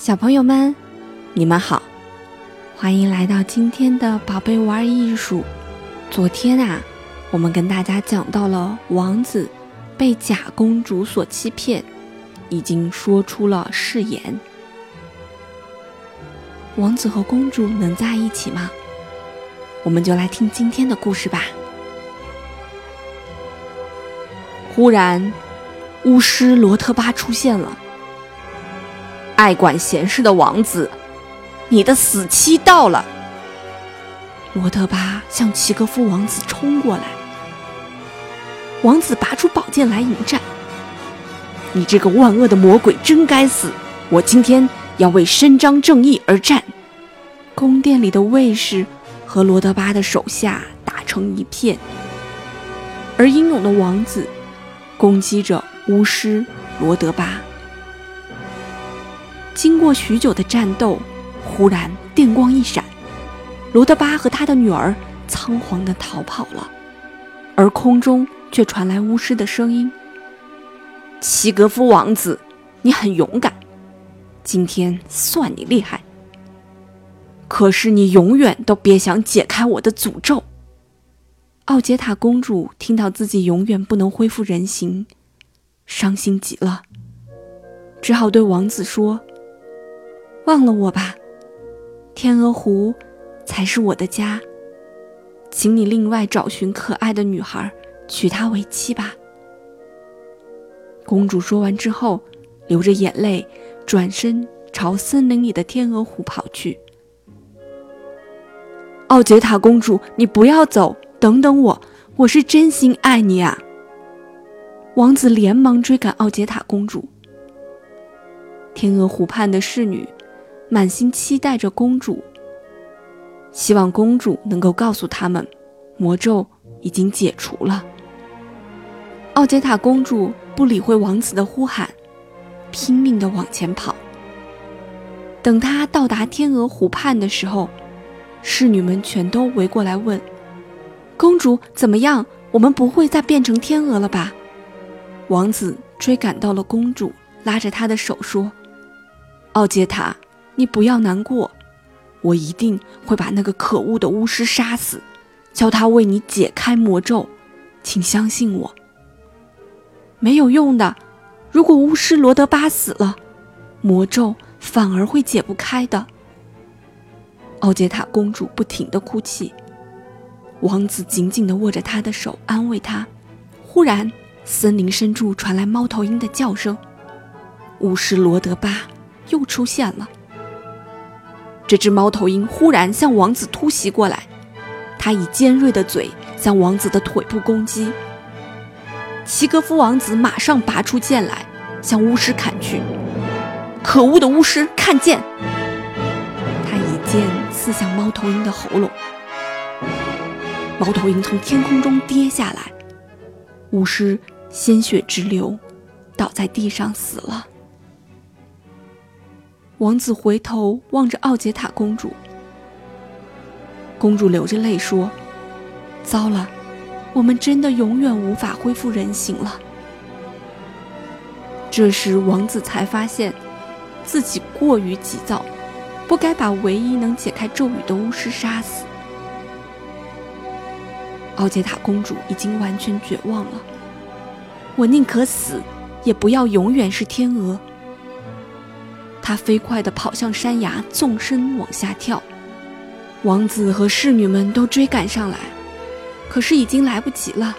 小朋友们，你们好，欢迎来到今天的宝贝玩艺术。昨天啊，我们跟大家讲到了王子被假公主所欺骗，已经说出了誓言。王子和公主能在一起吗？我们就来听今天的故事吧。忽然，巫师罗特巴出现了。爱管闲事的王子，你的死期到了！罗德巴向齐格夫王子冲过来，王子拔出宝剑来迎战。你这个万恶的魔鬼，真该死！我今天要为伸张正义而战。宫殿里的卫士和罗德巴的手下打成一片，而英勇的王子攻击着巫师罗德巴。经过许久的战斗，忽然电光一闪，罗德巴和他的女儿仓皇地逃跑了，而空中却传来巫师的声音：“齐格夫王子，你很勇敢，今天算你厉害。可是你永远都别想解开我的诅咒。”奥杰塔公主听到自己永远不能恢复人形，伤心极了，只好对王子说。忘了我吧，天鹅湖才是我的家。请你另外找寻可爱的女孩，娶她为妻吧。公主说完之后，流着眼泪，转身朝森林里的天鹅湖跑去。奥杰塔公主，你不要走，等等我，我是真心爱你啊！王子连忙追赶奥杰塔公主。天鹅湖畔的侍女。满心期待着公主，希望公主能够告诉他们，魔咒已经解除了。奥杰塔公主不理会王子的呼喊，拼命地往前跑。等她到达天鹅湖畔的时候，侍女们全都围过来问：“公主怎么样？我们不会再变成天鹅了吧？”王子追赶到了公主，拉着她的手说：“奥杰塔。”你不要难过，我一定会把那个可恶的巫师杀死，叫他为你解开魔咒。请相信我。没有用的，如果巫师罗德巴死了，魔咒反而会解不开的。奥杰塔公主不停的哭泣，王子紧紧的握着她的手安慰她。忽然，森林深处传来猫头鹰的叫声，巫师罗德巴又出现了。这只猫头鹰忽然向王子突袭过来，它以尖锐的嘴向王子的腿部攻击。齐格夫王子马上拔出剑来，向巫师砍去。可恶的巫师，看剑！他以剑刺向猫头鹰的喉咙，猫头鹰从天空中跌下来，巫师鲜血直流，倒在地上死了。王子回头望着奥杰塔公主，公主流着泪说：“糟了，我们真的永远无法恢复人形了。”这时，王子才发现自己过于急躁，不该把唯一能解开咒语的巫师杀死。奥杰塔公主已经完全绝望了，我宁可死，也不要永远是天鹅。他飞快地跑向山崖，纵身往下跳。王子和侍女们都追赶上来，可是已经来不及了。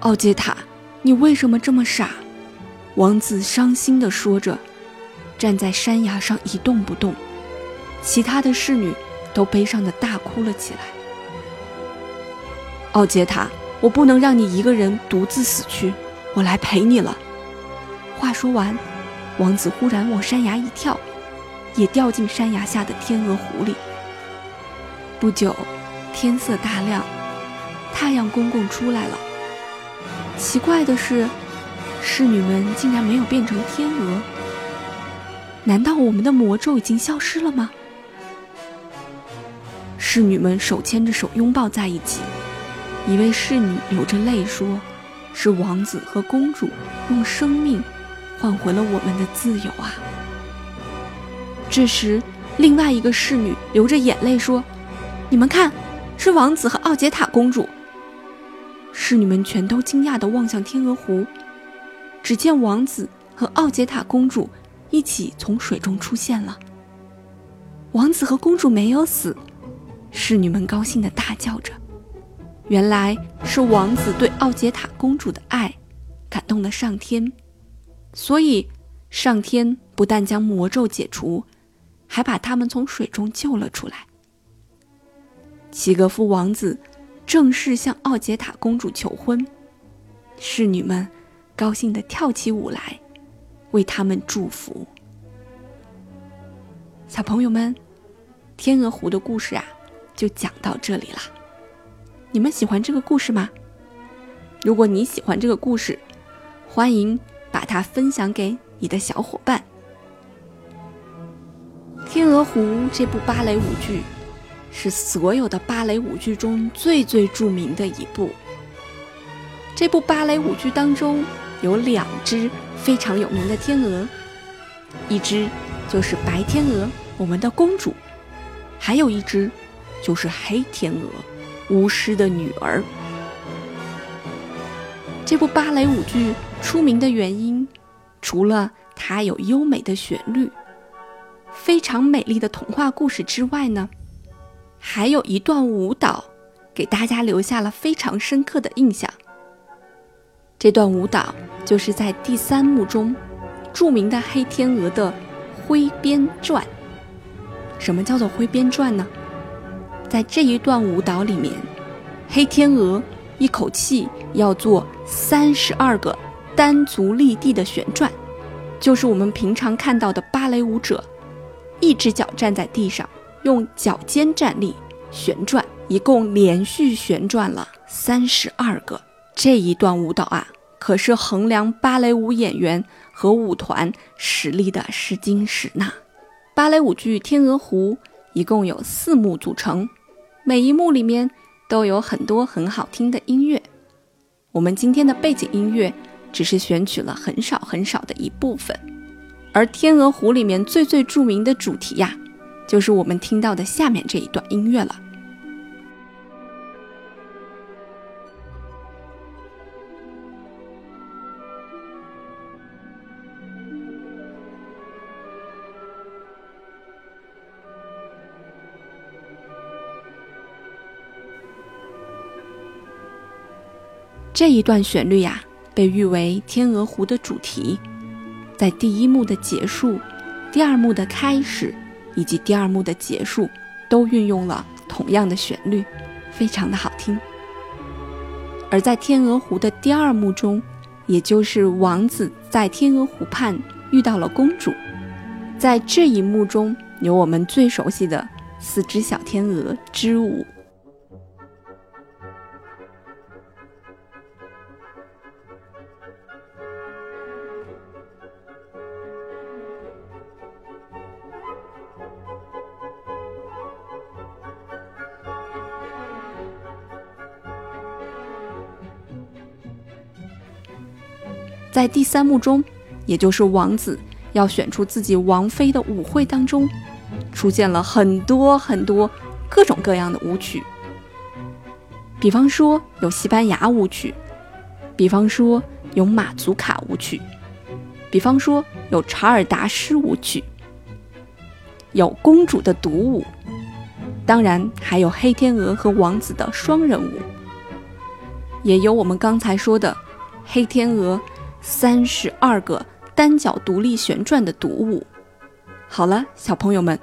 奥杰塔，你为什么这么傻？王子伤心地说着，站在山崖上一动不动。其他的侍女都悲伤地大哭了起来。奥杰塔，我不能让你一个人独自死去，我来陪你了。话说完。王子忽然往山崖一跳，也掉进山崖下的天鹅湖里。不久，天色大亮，太阳公公出来了。奇怪的是，侍女们竟然没有变成天鹅。难道我们的魔咒已经消失了吗？侍女们手牵着手拥抱在一起。一位侍女流着泪说：“是王子和公主用生命。”换回了我们的自由啊！这时，另外一个侍女流着眼泪说：“你们看，是王子和奥杰塔公主。”侍女们全都惊讶地望向天鹅湖，只见王子和奥杰塔公主一起从水中出现了。王子和公主没有死，侍女们高兴地大叫着。原来是王子对奥杰塔公主的爱感动了上天，所以上天不但将魔咒解除，还把他们从水中救了出来。齐格夫王子正式向奥杰塔公主求婚，侍女们高兴地跳起舞来，为他们祝福。小朋友们。天鹅湖的故事啊，就讲到这里了。你们喜欢这个故事吗？如果你喜欢这个故事，欢迎把它分享给你的小伙伴。《天鹅湖》这部芭蕾舞剧是所有的芭蕾舞剧中最最著名的一部。这部芭蕾舞剧当中有两只非常有名的天鹅，一只就是白天鹅，我们的公主。还有一只，就是黑天鹅，巫师的女儿。这部芭蕾舞剧出名的原因，除了它有优美的旋律、非常美丽的童话故事之外呢，还有一段舞蹈给大家留下了非常深刻的印象。这段舞蹈就是在第三幕中著名的黑天鹅的挥鞭转。什么叫做挥鞭转呢？在这一段舞蹈里面，黑天鹅一口气要做三十二个单足立地的旋转，就是我们平常看到的芭蕾舞者，一只脚站在地上，用脚尖站立旋转，一共连续旋转了三十二个。这一段舞蹈啊，可是衡量芭蕾舞演员和舞团实力的试金石呢。芭蕾舞剧《天鹅湖》一共有四幕组成，每一幕里面都有很多很好听的音乐。我们今天的背景音乐只是选取了很少很少的一部分，而《天鹅湖》里面最最著名的主题呀，就是我们听到的下面这一段音乐了。这一段旋律呀，被誉为《天鹅湖》的主题，在第一幕的结束、第二幕的开始以及第二幕的结束，都运用了同样的旋律，非常的好听。而在《天鹅湖》的第二幕中，也就是王子在天鹅湖畔遇到了公主，在这一幕中有我们最熟悉的四只小天鹅之舞。在第三幕中，也就是王子要选出自己王妃的舞会当中，出现了很多很多各种各样的舞曲。比方说有西班牙舞曲，比方说有马祖卡舞曲，比方说有查尔达斯舞曲，有公主的独舞，当然还有黑天鹅和王子的双人舞，也有我们刚才说的黑天鹅。三十二个单脚独立旋转的独舞。好了，小朋友们，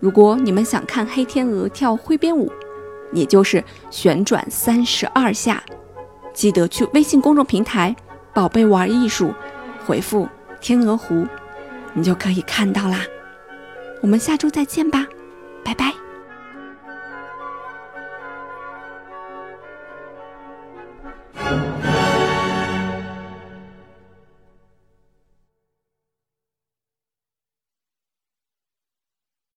如果你们想看黑天鹅跳灰边舞，也就是旋转三十二下，记得去微信公众平台“宝贝玩艺术”回复“天鹅湖”，你就可以看到啦。我们下周再见吧，拜拜。